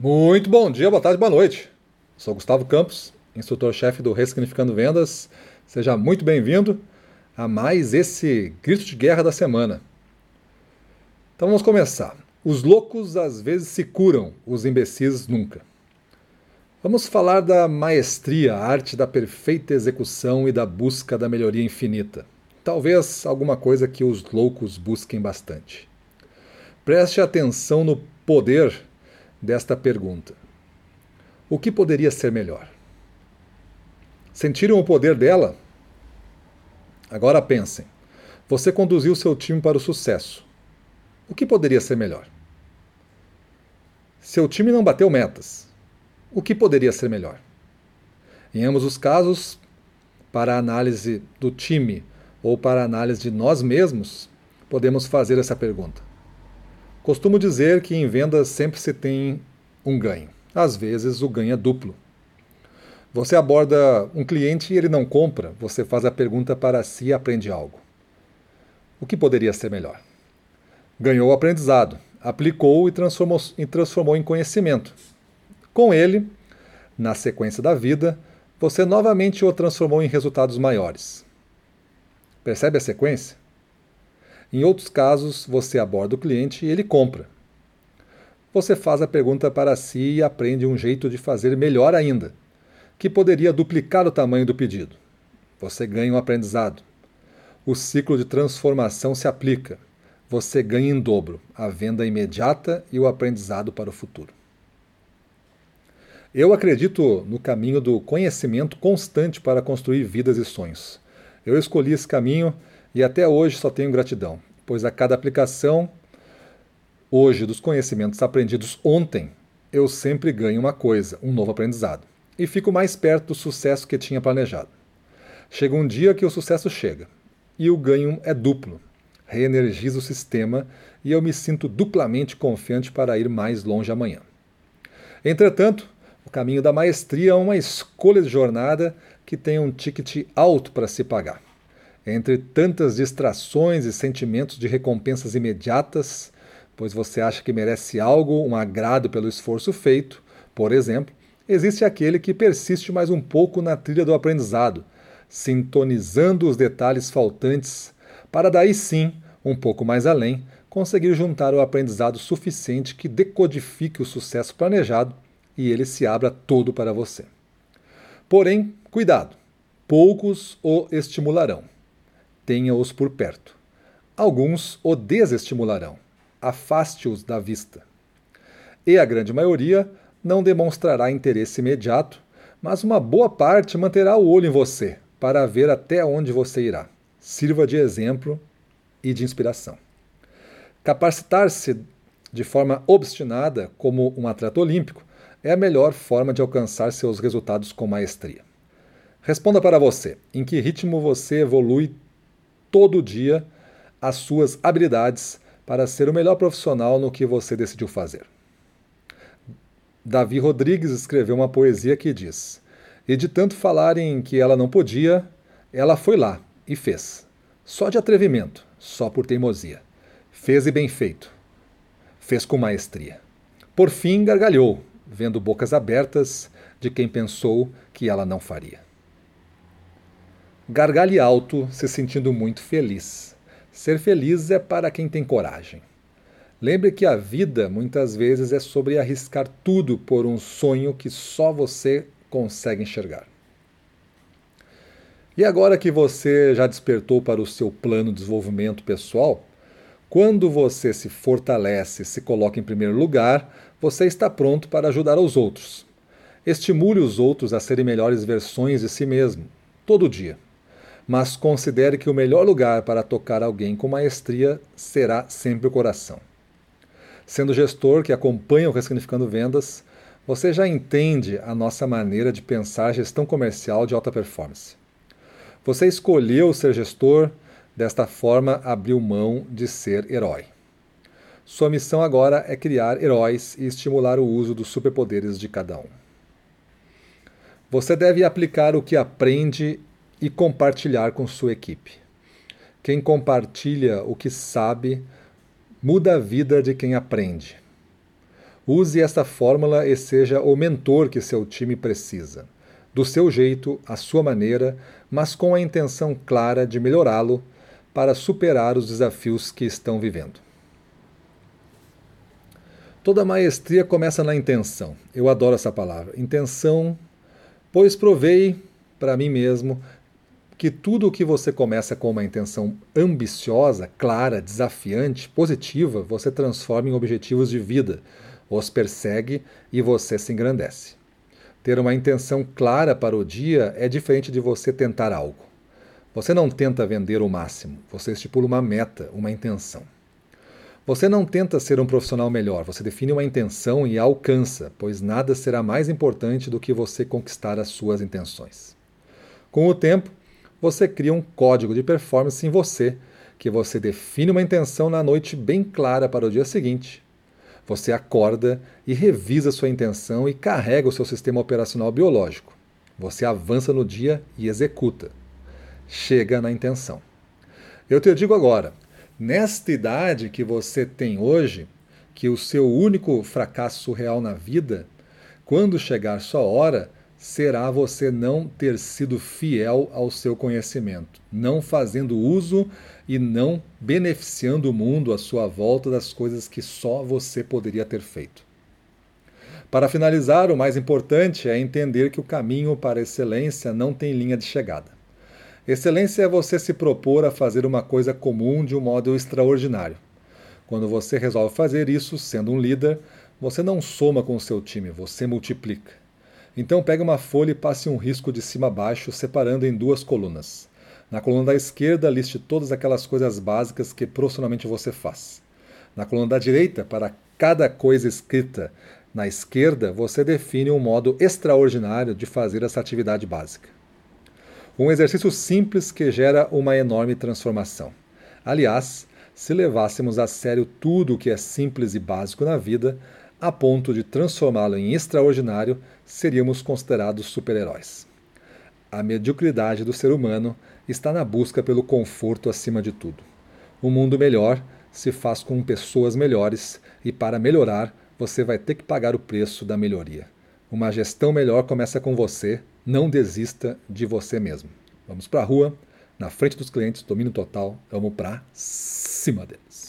Muito bom dia, boa tarde, boa noite. Sou Gustavo Campos, instrutor-chefe do Ressignificando Vendas. Seja muito bem-vindo a mais esse grito de guerra da semana. Então vamos começar. Os loucos às vezes se curam, os imbecis nunca. Vamos falar da maestria, a arte da perfeita execução e da busca da melhoria infinita. Talvez alguma coisa que os loucos busquem bastante. Preste atenção no poder desta pergunta: O que poderia ser melhor? Sentiram o poder dela? Agora pensem. Você conduziu seu time para o sucesso. O que poderia ser melhor? Seu time não bateu metas. O que poderia ser melhor? Em ambos os casos, para a análise do time ou para a análise de nós mesmos, podemos fazer essa pergunta. Costumo dizer que em vendas sempre se tem um ganho. Às vezes o ganho é duplo. Você aborda um cliente e ele não compra, você faz a pergunta para si e aprende algo. O que poderia ser melhor? Ganhou o aprendizado, aplicou e transformou, e transformou em conhecimento. Com ele, na sequência da vida, você novamente o transformou em resultados maiores. Percebe a sequência? Em outros casos, você aborda o cliente e ele compra. Você faz a pergunta para si e aprende um jeito de fazer melhor ainda, que poderia duplicar o tamanho do pedido. Você ganha um aprendizado. O ciclo de transformação se aplica. Você ganha em dobro a venda imediata e o aprendizado para o futuro. Eu acredito no caminho do conhecimento constante para construir vidas e sonhos. Eu escolhi esse caminho e até hoje só tenho gratidão, pois a cada aplicação hoje dos conhecimentos aprendidos ontem, eu sempre ganho uma coisa, um novo aprendizado, e fico mais perto do sucesso que tinha planejado. Chega um dia que o sucesso chega, e o ganho é duplo. Reenergiza o sistema e eu me sinto duplamente confiante para ir mais longe amanhã. Entretanto, o caminho da maestria é uma escolha de jornada que tem um ticket alto para se pagar. Entre tantas distrações e sentimentos de recompensas imediatas, pois você acha que merece algo, um agrado pelo esforço feito, por exemplo, existe aquele que persiste mais um pouco na trilha do aprendizado, sintonizando os detalhes faltantes, para daí sim, um pouco mais além, conseguir juntar o aprendizado suficiente que decodifique o sucesso planejado e ele se abra todo para você. Porém, cuidado, poucos o estimularão tenha-os por perto. Alguns o desestimularão, afaste-os da vista. E a grande maioria não demonstrará interesse imediato, mas uma boa parte manterá o olho em você para ver até onde você irá. Sirva de exemplo e de inspiração. Capacitar-se de forma obstinada como um atleta olímpico é a melhor forma de alcançar seus resultados com maestria. Responda para você: em que ritmo você evolui todo dia as suas habilidades para ser o melhor profissional no que você decidiu fazer. Davi Rodrigues escreveu uma poesia que diz: E de tanto falarem que ela não podia, ela foi lá e fez. Só de atrevimento, só por teimosia. Fez e bem feito. Fez com maestria. Por fim, gargalhou, vendo bocas abertas de quem pensou que ela não faria. Gargalhe alto, se sentindo muito feliz. Ser feliz é para quem tem coragem. Lembre que a vida muitas vezes é sobre arriscar tudo por um sonho que só você consegue enxergar. E agora que você já despertou para o seu plano de desenvolvimento pessoal, quando você se fortalece se coloca em primeiro lugar, você está pronto para ajudar os outros. Estimule os outros a serem melhores versões de si mesmo, todo dia mas considere que o melhor lugar para tocar alguém com maestria será sempre o coração. Sendo gestor que acompanha o Ressignificando Vendas, você já entende a nossa maneira de pensar gestão comercial de alta performance. Você escolheu ser gestor, desta forma abriu mão de ser herói. Sua missão agora é criar heróis e estimular o uso dos superpoderes de cada um. Você deve aplicar o que aprende e compartilhar com sua equipe. Quem compartilha o que sabe muda a vida de quem aprende. Use esta fórmula e seja o mentor que seu time precisa. Do seu jeito, à sua maneira, mas com a intenção clara de melhorá-lo para superar os desafios que estão vivendo. Toda maestria começa na intenção. Eu adoro essa palavra. Intenção, pois provei para mim mesmo que tudo o que você começa com uma intenção ambiciosa, clara, desafiante, positiva, você transforma em objetivos de vida, os persegue e você se engrandece. Ter uma intenção clara para o dia é diferente de você tentar algo. Você não tenta vender o máximo, você estipula uma meta, uma intenção. Você não tenta ser um profissional melhor, você define uma intenção e a alcança, pois nada será mais importante do que você conquistar as suas intenções. Com o tempo, você cria um código de performance em você, que você define uma intenção na noite bem clara para o dia seguinte. Você acorda e revisa sua intenção e carrega o seu sistema operacional biológico. Você avança no dia e executa. Chega na intenção. Eu te digo agora, nesta idade que você tem hoje, que o seu único fracasso real na vida, quando chegar sua hora, será você não ter sido fiel ao seu conhecimento, não fazendo uso e não beneficiando o mundo à sua volta das coisas que só você poderia ter feito. Para finalizar, o mais importante é entender que o caminho para a excelência não tem linha de chegada. Excelência é você se propor a fazer uma coisa comum de um modo extraordinário. Quando você resolve fazer isso, sendo um líder, você não soma com o seu time, você multiplica. Então pegue uma folha e passe um risco de cima a baixo, separando em duas colunas. Na coluna da esquerda, liste todas aquelas coisas básicas que profissionalmente você faz. Na coluna da direita, para cada coisa escrita na esquerda, você define um modo extraordinário de fazer essa atividade básica. Um exercício simples que gera uma enorme transformação. Aliás, se levássemos a sério tudo o que é simples e básico na vida, a ponto de transformá-lo em extraordinário, seríamos considerados super-heróis. A mediocridade do ser humano está na busca pelo conforto acima de tudo. Um mundo melhor se faz com pessoas melhores e, para melhorar, você vai ter que pagar o preço da melhoria. Uma gestão melhor começa com você, não desista de você mesmo. Vamos para a rua, na frente dos clientes, domínio total, vamos para cima deles.